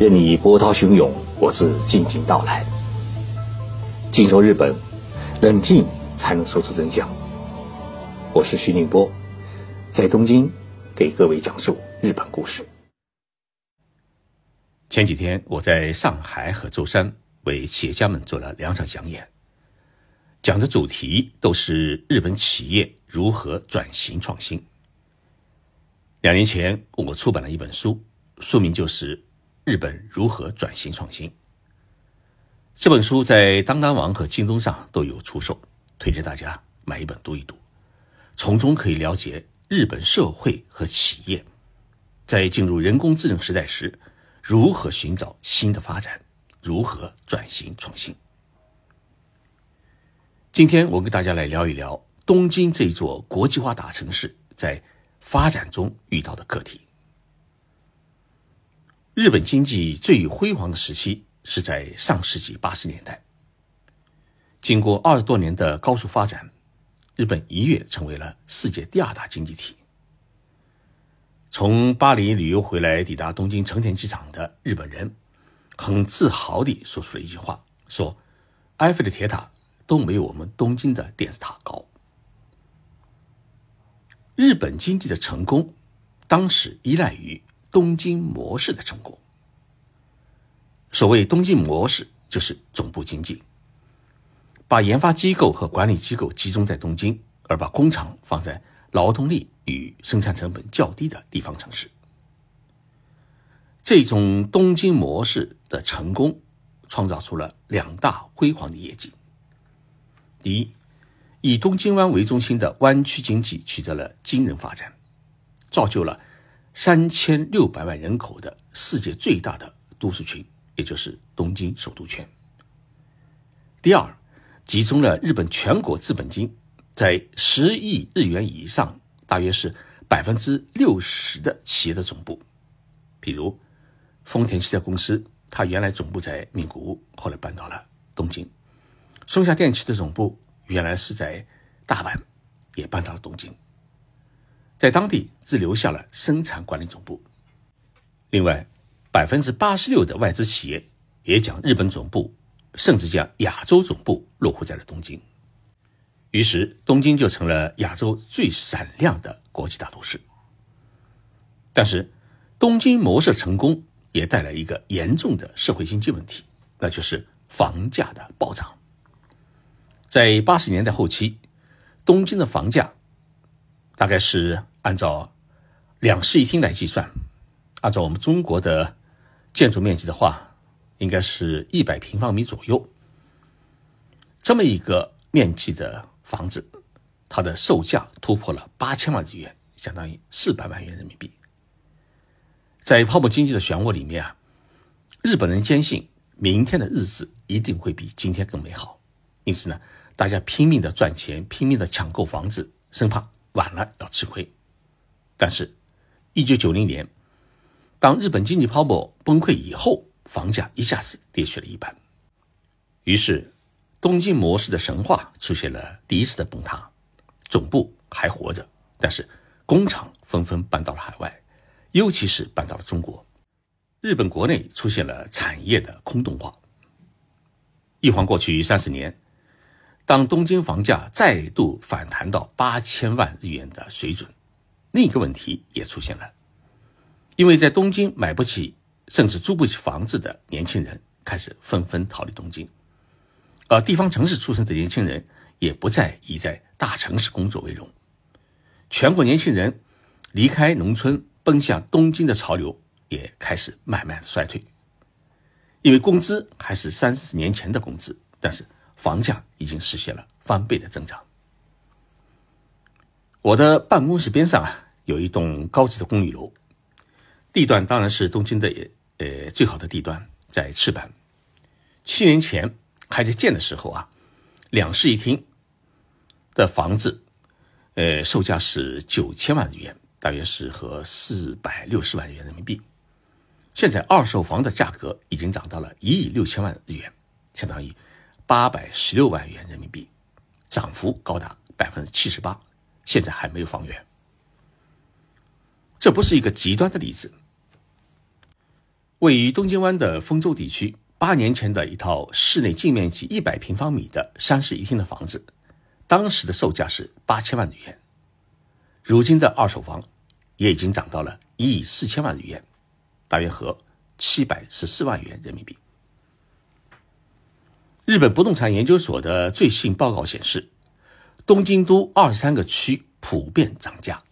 任你波涛汹涌，我自静静到来。静说日本，冷静才能说出真相。我是徐宁波，在东京给各位讲述日本故事。前几天我在上海和舟山为企业家们做了两场讲演，讲的主题都是日本企业如何转型创新。两年前我出版了一本书，书名就是。日本如何转型创新？这本书在当当网和京东上都有出售，推荐大家买一本读一读，从中可以了解日本社会和企业在进入人工智能时代时如何寻找新的发展，如何转型创新。今天我跟大家来聊一聊东京这座国际化大城市在发展中遇到的课题。日本经济最辉煌的时期是在上世纪八十年代。经过二十多年的高速发展，日本一跃成为了世界第二大经济体。从巴黎旅游回来，抵达东京成田机场的日本人，很自豪地说出了一句话：“说埃菲尔铁塔都没有我们东京的电视塔高。”日本经济的成功，当时依赖于。东京模式的成功。所谓东京模式，就是总部经济，把研发机构和管理机构集中在东京，而把工厂放在劳动力与生产成本较低的地方城市。这种东京模式的成功，创造出了两大辉煌的业绩。第一，以东京湾为中心的湾区经济取得了惊人发展，造就了。三千六百万人口的世界最大的都市群，也就是东京首都圈。第二，集中了日本全国资本金在十亿日元以上，大约是百分之六十的企业的总部。比如丰田汽车公司，它原来总部在名古屋，后来搬到了东京；松下电器的总部原来是在大阪，也搬到了东京。在当地只留下了生产管理总部。另外，百分之八十六的外资企业也将日本总部，甚至将亚洲总部落户在了东京。于是，东京就成了亚洲最闪亮的国际大都市。但是，东京模式成功也带来一个严重的社会经济问题，那就是房价的暴涨。在八十年代后期，东京的房价大概是。按照两室一厅来计算，按照我们中国的建筑面积的话，应该是一百平方米左右。这么一个面积的房子，它的售价突破了八千万日元，相当于四百万元人民币。在泡沫经济的漩涡里面啊，日本人坚信明天的日子一定会比今天更美好，因此呢，大家拼命的赚钱，拼命的抢购房子，生怕晚了要吃亏。但是，一九九零年，当日本经济泡沫崩溃以后，房价一下子跌去了一半。于是，东京模式的神话出现了第一次的崩塌。总部还活着，但是工厂纷纷搬到了海外，尤其是搬到了中国。日本国内出现了产业的空洞化。一晃过去三十年，当东京房价再度反弹到八千万日元的水准。另一个问题也出现了，因为在东京买不起甚至租不起房子的年轻人开始纷纷逃离东京，而地方城市出生的年轻人也不再以在大城市工作为荣，全国年轻人离开农村奔向东京的潮流也开始慢慢的衰退，因为工资还是三十年前的工资，但是房价已经实现了翻倍的增长。我的办公室边上啊，有一栋高级的公寓楼，地段当然是东京的呃最好的地段，在赤坂。七年前还在建的时候啊，两室一厅的房子，呃，售价是九千万日元，大约是和四百六十万元人民币。现在二手房的价格已经涨到了一亿六千万日元，相当于八百十六万元人民币，涨幅高达百分之七十八。现在还没有房源，这不是一个极端的例子。位于东京湾的丰州地区，八年前的一套室内净面积一百平方米的三室一厅的房子，当时的售价是八千万日元。如今的二手房也已经涨到了一亿四千万日元，大约合七百十四万元人民币。日本不动产研究所的最新报告显示，东京都二十三个区普遍涨价，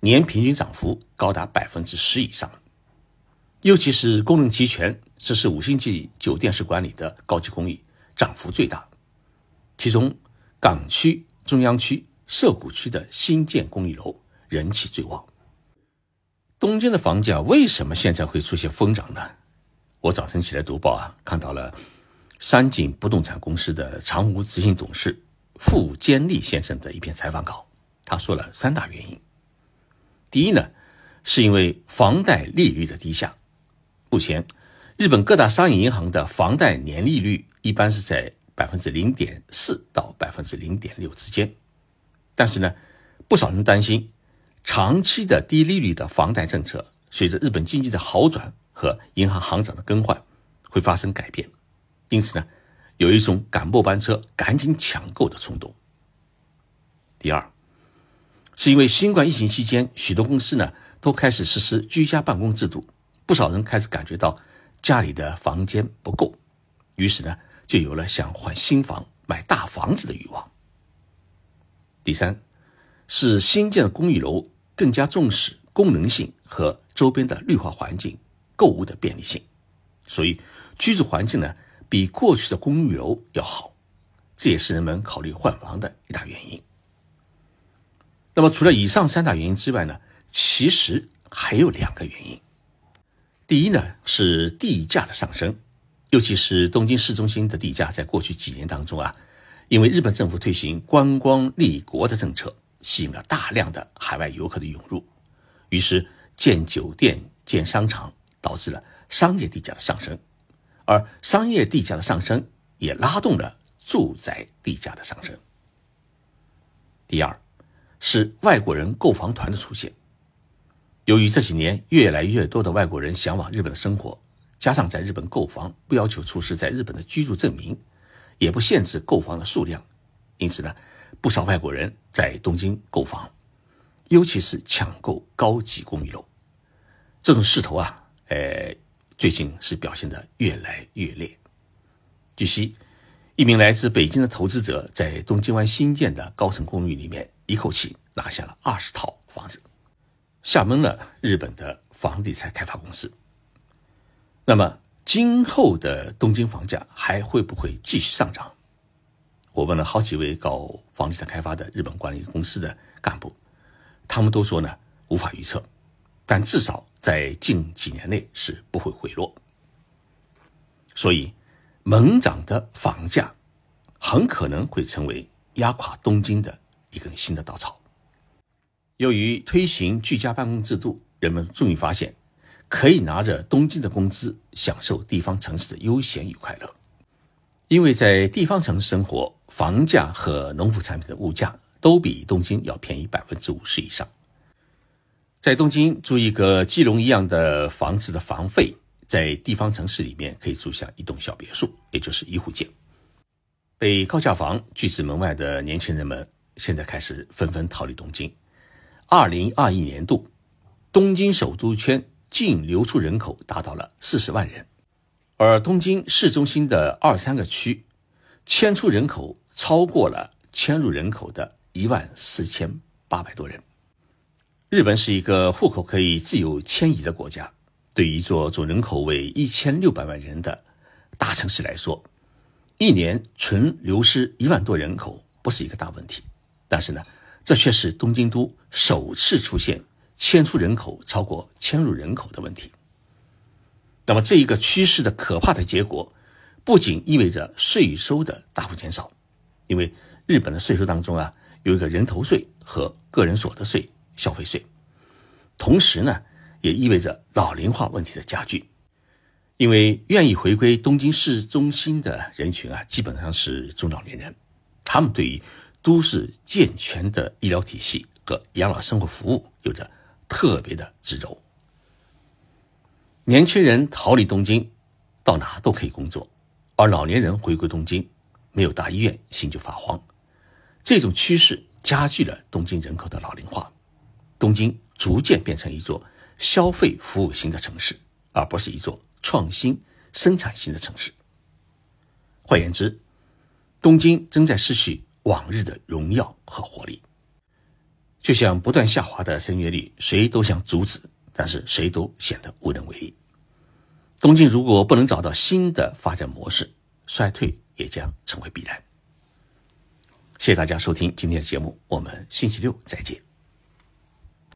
年平均涨幅高达百分之十以上。尤其是功能齐全、这是五星级酒店式管理的高级公寓，涨幅最大。其中，港区、中央区、涩谷区的新建公寓楼人气最旺。东京的房价为什么现在会出现疯涨呢？我早晨起来读报啊，看到了。三井不动产公司的常务执行董事傅坚利先生的一篇采访稿，他说了三大原因。第一呢，是因为房贷利率的低下。目前，日本各大商业银行的房贷年利率一般是在百分之零点四到百分之零点六之间。但是呢，不少人担心，长期的低利率的房贷政策，随着日本经济的好转和银行行长的更换，会发生改变。因此呢，有一种赶末班车、赶紧抢购的冲动。第二，是因为新冠疫情期间，许多公司呢都开始实施居家办公制度，不少人开始感觉到家里的房间不够，于是呢就有了想换新房、买大房子的欲望。第三，是新建的公寓楼更加重视功能性和周边的绿化环境、购物的便利性，所以居住环境呢。比过去的公寓楼要好，这也是人们考虑换房的一大原因。那么，除了以上三大原因之外呢，其实还有两个原因。第一呢，是地价的上升，尤其是东京市中心的地价，在过去几年当中啊，因为日本政府推行观光立国的政策，吸引了大量的海外游客的涌入，于是建酒店、建商场，导致了商业地价的上升。而商业地价的上升也拉动了住宅地价的上升。第二，是外国人购房团的出现。由于这几年越来越多的外国人向往日本的生活，加上在日本购房不要求出示在日本的居住证明，也不限制购房的数量，因此呢，不少外国人在东京购房，尤其是抢购高级公寓楼。这种势头啊，呃。最近是表现的越来越烈。据悉，一名来自北京的投资者在东京湾新建的高层公寓里面，一口气拿下了二十套房子，吓懵了日本的房地产开发公司。那么，今后的东京房价还会不会继续上涨？我问了好几位搞房地产开发的日本管理公司的干部，他们都说呢，无法预测。但至少在近几年内是不会回落，所以猛涨的房价很可能会成为压垮东京的一根新的稻草。由于推行居家办公制度，人们终于发现可以拿着东京的工资享受地方城市的悠闲与快乐，因为在地方城市生活，房价和农副产品的物价都比东京要便宜百分之五十以上。在东京租一个鸡笼一样的房子的房费，在地方城市里面可以租下一栋小别墅，也就是一户建。被高价房拒之门外的年轻人们，现在开始纷纷逃离东京。二零二一年度，东京首都圈净流出人口达到了四十万人，而东京市中心的二三个区，迁出人口超过了迁入人口的一万四千八百多人。日本是一个户口可以自由迁移的国家，对于一座总人口为一千六百万人的大城市来说，一年纯流失一万多人口不是一个大问题。但是呢，这却是东京都首次出现迁出人口超过迁入人口的问题。那么，这一个趋势的可怕的结果，不仅意味着税收的大幅减少，因为日本的税收当中啊，有一个人头税和个人所得税。消费税，同时呢，也意味着老龄化问题的加剧，因为愿意回归东京市中心的人群啊，基本上是中老年人，他们对于都市健全的医疗体系和养老生活服务有着特别的执着。年轻人逃离东京，到哪都可以工作，而老年人回归东京，没有大医院，心就发慌。这种趋势加剧了东京人口的老龄化，东京逐渐变成一座消费服务型的城市，而不是一座创新生产型的城市。换言之，东京正在失去往日的荣耀和活力，就像不断下滑的生育率，谁都想阻止，但是谁都显得无能为力。东京如果不能找到新的发展模式，衰退也将成为必然。谢谢大家收听今天的节目，我们星期六再见。